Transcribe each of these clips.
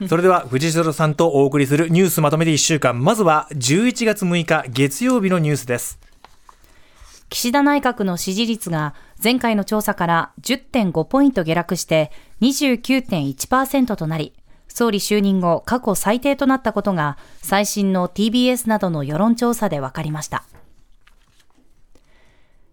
それでは藤代さんとお送りするニュースまとめて1週間。まずは11月6日月曜日のニュースです。岸田内閣の支持率が前回の調査から10.5ポイント下落して29.1%となり総理就任後過去最低となったことが最新の TBS などの世論調査で分かりました。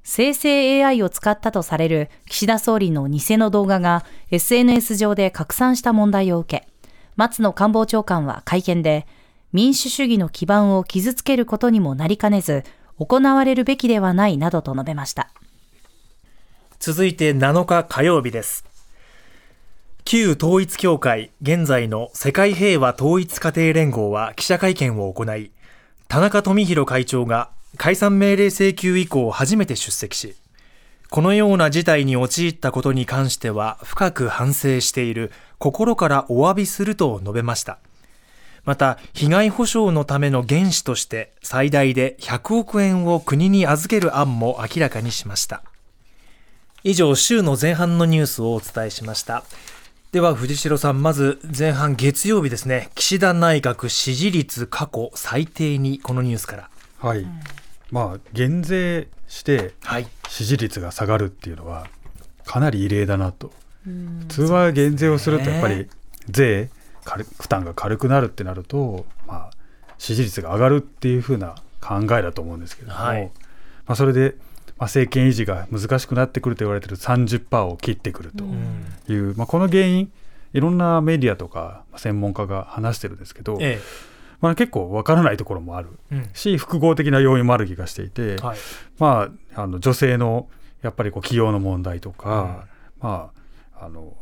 生成 AI を使ったとされる岸田総理の偽の動画が SNS 上で拡散した問題を受け松野官房長官は会見で、民主主義の基盤を傷つけることにもなりかねず、行われるべきではないなどと述べました。続いて7日火曜日です。旧統一協会、現在の世界平和統一家庭連合は記者会見を行い、田中富弘会長が解散命令請求以降初めて出席し、このような事態に陥ったことに関しては深く反省している心からお詫びすると述べました。また被害補償のための原資として最大で100億円を国に預ける案も明らかにしました。以上週の前半のニュースをお伝えしました。では藤代さんまず前半月曜日ですね。岸田内閣支持率過去最低にこのニュースから。はい、まあ減税して支持率が下がるっていうのはかなり異例だなと、普通は減税をするとやっぱり税負担が軽くなるってなると、まあ、支持率が上がるっていうふうな考えだと思うんですけれども、はい、まあ、それで、まあ、政権維持が難しくなってくると言われている30%を切ってくるという、まあ、この原因いろんなメディアとか専門家が話してるんですけど、ええ。まあ、結構わからないところもあるし、うん、複合的な要因もある気がしていて、はい、まあ、あの女性のやっぱりこう起用の問題とか、うん、まあ、あの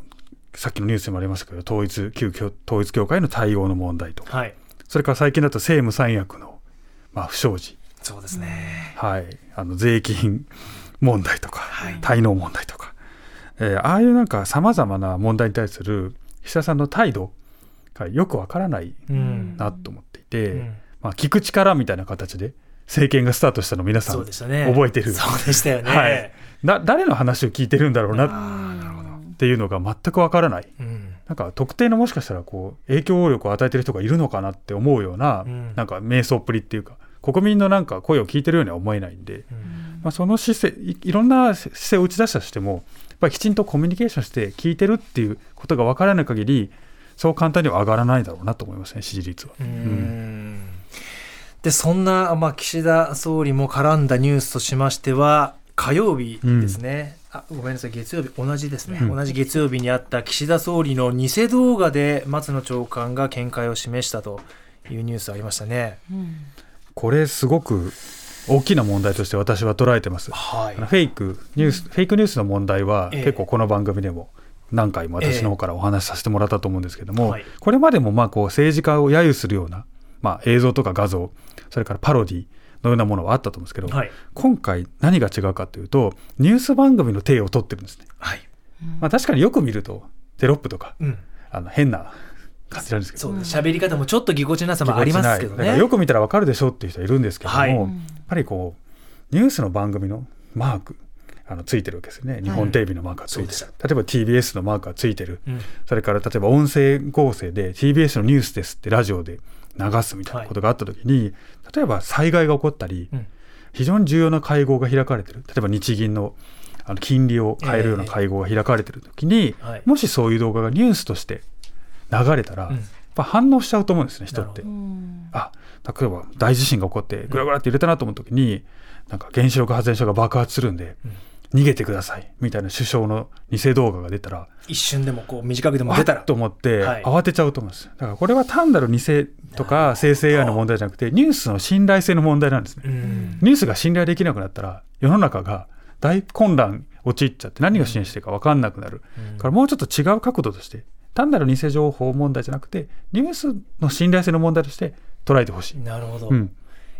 さっきのニュースにもありましたけど統一旧統一教会の対応の問題とか、はい、それから最近だと政務三役の、まあ、不祥事。そうですね、はい、あの税金問題とか、はい、滞納問題とか、えー、ああいうなんかさまざまな問題に対する岸田さんの態度がよくわからないなと思っていて、うん、まあ、聞く力みたいな形で政権がスタートしたの皆さん、ね、覚えてる。そうでしたよね、はい、だ誰の話を聞いてるんだろうなっていうのが全くわからない、うん、なんか特定のもしかしたらこう影響力を与えてる人がいるのかなって思うような、うん、なんか瞑想っぷりっていうか国民のなんか声を聞いてるようには思えないんで、うん、まあ、その姿勢いろんな姿勢を打ち出したとしてもやっぱりきちんとコミュニケーションして聞いてるっていうことがわからない限りそう簡単には上がらないだろうなと思いますね、支持率は。でそんな、まあ、岸田総理も絡んだニュースとしましては、火曜日ですね、うん、あごめんなさい、月曜日、同じですね、うん、同じ月曜日にあった岸田総理の偽動画で松野長官が見解を示したというニュースありましたね。うん、これすごく大きな問題として私は捉えてます。はい、フェイクニュース、フェイクニュースの問題は結構この番組でも何回も私の方からお話しさせてもらったと思うんですけども、えーはい、これまでもまあこう政治家を揶揄するような、まあ、映像とか画像それからパロディのようなものはあったと思うんですけど、はい、今回何が違うかというとニュース番組の体を取ってるんですね、はい。まあ、確かによく見るとテロップとか、うん、あの変な感じなんですけど。喋り方もちょっとぎこちなさもありますけどね。よく見たらわかるでしょっていう人いるんですけども、はい、やっぱりこうニュースの番組のマークあのついてるわけですよね。日本テレビのマークがついてる、はい、例えば TBS のマークがついてる、うん、それから例えば音声合成で TBS のニュースですってラジオで流すみたいなことがあった時に、はい、例えば災害が起こったり、うん、非常に重要な会合が開かれてる。例えば日銀のあの金利を変えるような会合が開かれてる時に、えーはい、もしそういう動画がニュースとして流れたら、うん、やっぱ反応しちゃうと思うんですね人って。あ例えば大地震が起こってぐらぐらって揺れたなと思う時に、なんか原子力発電所が爆発するんで、うん逃げてくださいみたいな首相の偽動画が出たら一瞬でもこう短くでも出たら。と思って慌てちゃうと思うんです、だからこれは単なる偽とか生成 AI の問題じゃなくてニュースの信頼性の問題なんですね、ニュースが信頼できなくなったら世の中が大混乱陥っちゃって何が支援してるか分かんなくなる、うん、からもうちょっと違う角度として単なる偽情報問題じゃなくてニュースの信頼性の問題として捉えてほしい。なるほど、うん。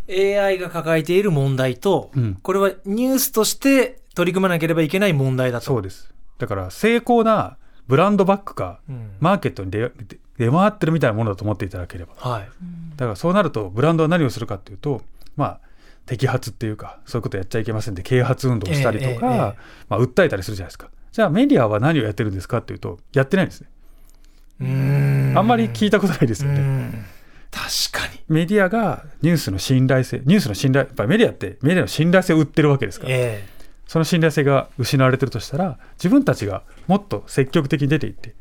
AI が抱えている問題と、うん、これはニュースとして取り組まなければいけない問題だと。そうです。だから成功なブランドバッグがマーケットに出,、出回ってるみたいなものだと思っていただければ。はい、だからそうなるとブランドは何をするかっていうと、まあ、摘発っていうかそういうことやっちゃいけませんで啓発運動をしたりとか、えーえー、まあ、訴えたりするじゃないですか。じゃあメディアは何をやってるんですかっていうとやってないんですね。あんまり聞いたことないですよね。確かにメディアがニュースの信頼性ニュースの信頼やっぱりメディアってメディアの信頼性を売ってるわけですから、えー、その信頼性が失われてるとしたら自分たちがもっと積極的に出ていって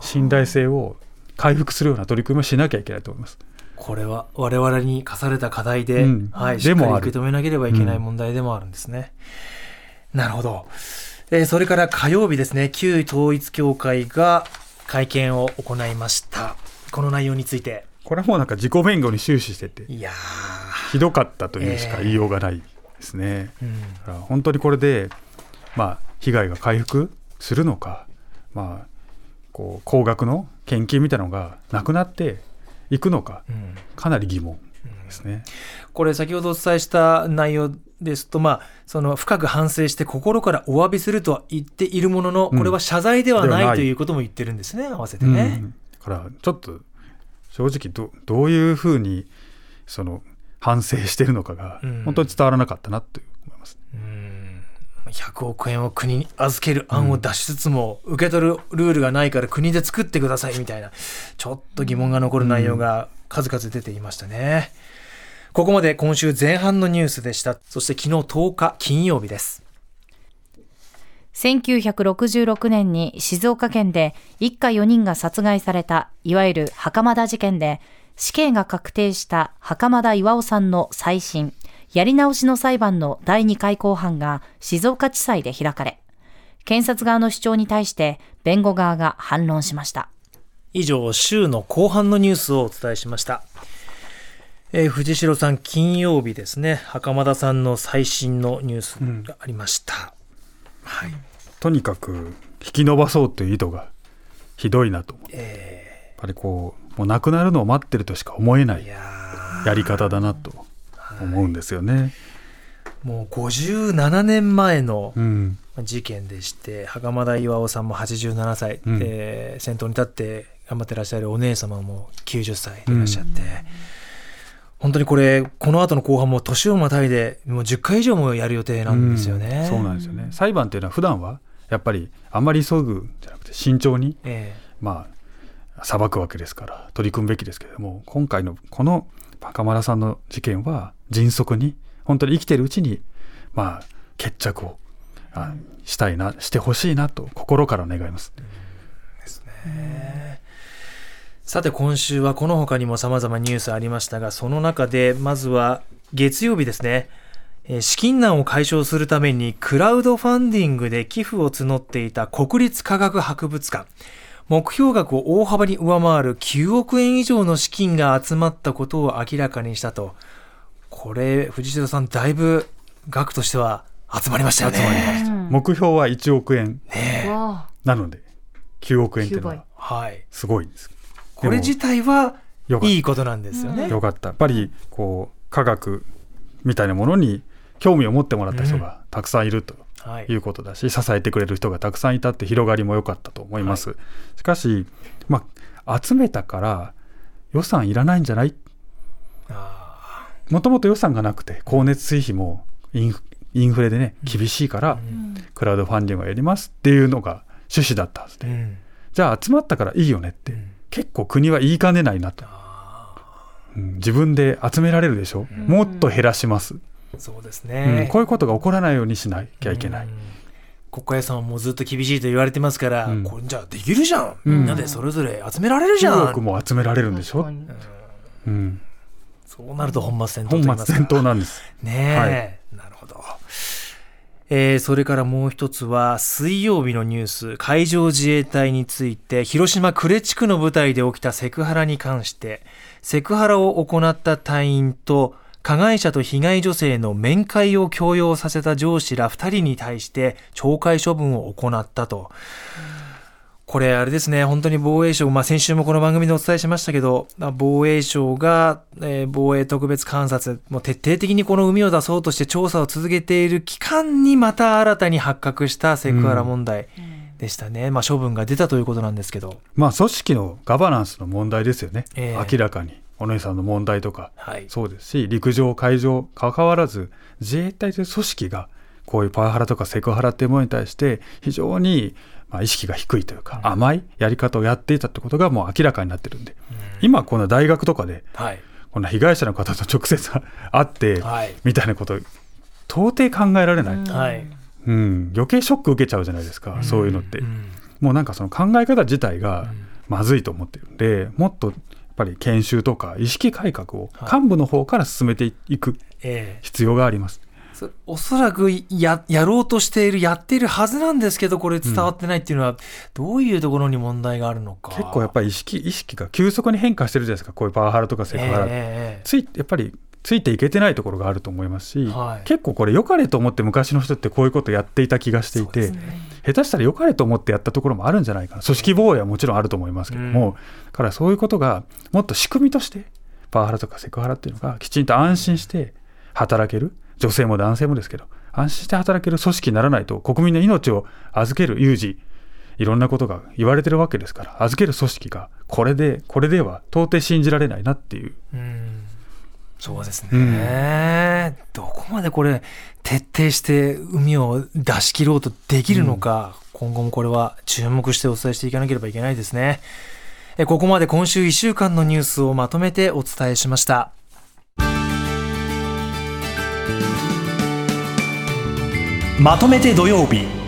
信頼性を回復するような取り組みをしなきゃいけないと思います。これは我々に課された課題で、うん、はい、しっかり受け止めなければいけない問題でもあるんですね。うん、なるほど。えー、それから火曜日ですね、旧統一教会が会見を行いました。この内容について。これはもうなんか自己弁護に終始してて、いやひどかったというしか言いようがないですね。えーうん、本当にこれで、まあ、被害が回復するのか、まあ、こう高額の献金みたいなのがなくなっていくのか、かなり疑問ですね。これ先ほどお伝えした内容ですと、まあ、その深く反省して心からお詫びするとは言っているものの、これは謝罪ではない、ということも言ってるんですね、合わせてね。うん、だからちょっと正直どどういうふうにその反省してるのかが本当に伝わらなかったなと思います。うん100億円を国に預ける案を出しつつも、受け取るルールがないから国で作ってくださいみたいな、ちょっと疑問が残る内容が数々出ていましたね。ここまで今週前半のニュースでした。そして昨日10日金曜日です。1966年に静岡県で一家4人が殺害されたいわゆる袴田事件で死刑が確定した袴田巌さんの再審やり直しの裁判の第2回公判が静岡地裁で開かれ、検察側の主張に対して弁護側が反論しました。以上、週の後半のニュースをお伝えしました。えー、藤代さん、金曜日ですね、袴田さんの最新のニュースがありました。うん、はい、とにかく引き延ばそうという意図がひどいなと思って、えー、やっぱりこう、もう亡くなるのを待ってるとしか思えないやり方だなと思うんですよね。もう57年前の事件でして、うん、袴田巌さんも87歳、うん、で先頭に立って頑張ってらっしゃるお姉様も90歳でいらっしゃって、うん、本当にこれこの後の後半も年をまたいでもう10回以上もやる予定なんですよね、そうなんですよね。裁判っていうのは普段はやっぱりあんまり急ぐじゃなくて慎重に、えー、まあ裁くわけですから取り組むべきですけれども今回のこの袴田さんの事件は迅速に本当に生きてるうちにまあ決着をあしたいなしてほしいなと心から願います。ですね。さて今週はこの他にも様々ニュースありましたがその中でまずは月曜日ですね。資金難を解消するためにクラウドファンディングで寄付を募っていた国立科学博物館。目標額を大幅に上回る9億円以上の資金が集まったことを明らかにしたと。これ、藤代さん、だいぶ額としては集まりましたよね。集まりました。目標は1億円。ね、なので、9億円っていうのは、はい、すごいです。これ自体はいいことなんですよね。よかった。やっぱり、こう、科学みたいなものに興味を持ってもらった人がたくさんいると。い。うことだし、支えてくれる人がたくさんいたって広がりも良かったと思います。はい、しかし、まあ、集めたから予算いらないんじゃない？もともと予算がなくて光熱水費もインインフレでね厳しいから、クラウドファンディングをやりますっていうのが趣旨だったはずで、うん、じゃあ集まったからいいよねって、うん、結構国は言いかねないなと、うん、自分で集められるでしょ、もっと減らします、そうですね、こういうことが起こらないようにしなきゃいけない。国家予算もずっと厳しいと言われてますから、うん、これじゃあできるじゃん、みんなでそれぞれ集められるじゃん。中国も集められるんでしょ、うん、そうなると本末転倒本末転倒なんです。ねえ、はい、なるほど。えー、それからもう一つは水曜日のニュース。海上自衛隊について広島呉地区の部隊で起きたセクハラに関してセクハラを行った隊員と加害者と被害女性の面会を強要させた上司ら2人に対して懲戒処分を行ったと。これ、あれですね、本当に防衛省、まあ、先週もこの番組でお伝えしましたけど、防衛省が、えー、防衛特別監察、もう徹底的にこの海を出そうとして調査を続けている期間にまた新たに発覚したセクハラ問題。でしたね、まあ、処分が出たということなんですけど、まあ、組織のガバナンスの問題ですよね、えー、明らかに、お姉さんの問題とか、はい、そうですし、陸上、海上、関わらず、自衛隊という組織が、こういうパワハラとかセクハラっていうものに対して、非常にまあ、意識が低いというか、甘いやり方をやっていたってことがもう明らかになってるんで、今この大学とかで、この被害者の方と直接会って、みたいなこと到底考えられない、うん、余計ショック受けちゃうじゃないですか、そういうのって、もうなんかその考え方自体がまずいと思ってるんでもっとぱり研修とか意識改革を幹部の方から進めていく必要があります。おそらくややろうとしている、やっているはずなんですけど、これ伝わってないっていうのは、どういうところに問題があるのか。結構やっぱり意識意識が急速に変化してるじゃないですか、こういうパワハラとかセクハラ、えー、ついやっぱりついていけてないところがあると思いますし、はい、結構これ、良かれと思って昔の人ってこういうことやっていた気がしていて、ね、下手したら良かれと思ってやったところもあるんじゃないかな、組織防衛はもちろんあると思いますけども、うん、からそういうことがもっと仕組みとして、パワハラとかセクハラっていうのがきちんと安心して働ける、女性も男性もですけど、安心して働ける組織にならないと、国民の命を預ける有事、いろんなことが言われてるわけですから、預ける組織が、これで、これでは到底信じられないなっていう。うそうですね、うん、どこまでこれ、徹底して海を出し切ろうとできるのか、うん、今後もこれは注目してお伝えしていかなければいけないですね。ここまで今週1週間のニュースをまとめてお伝えしました。まとめて土曜日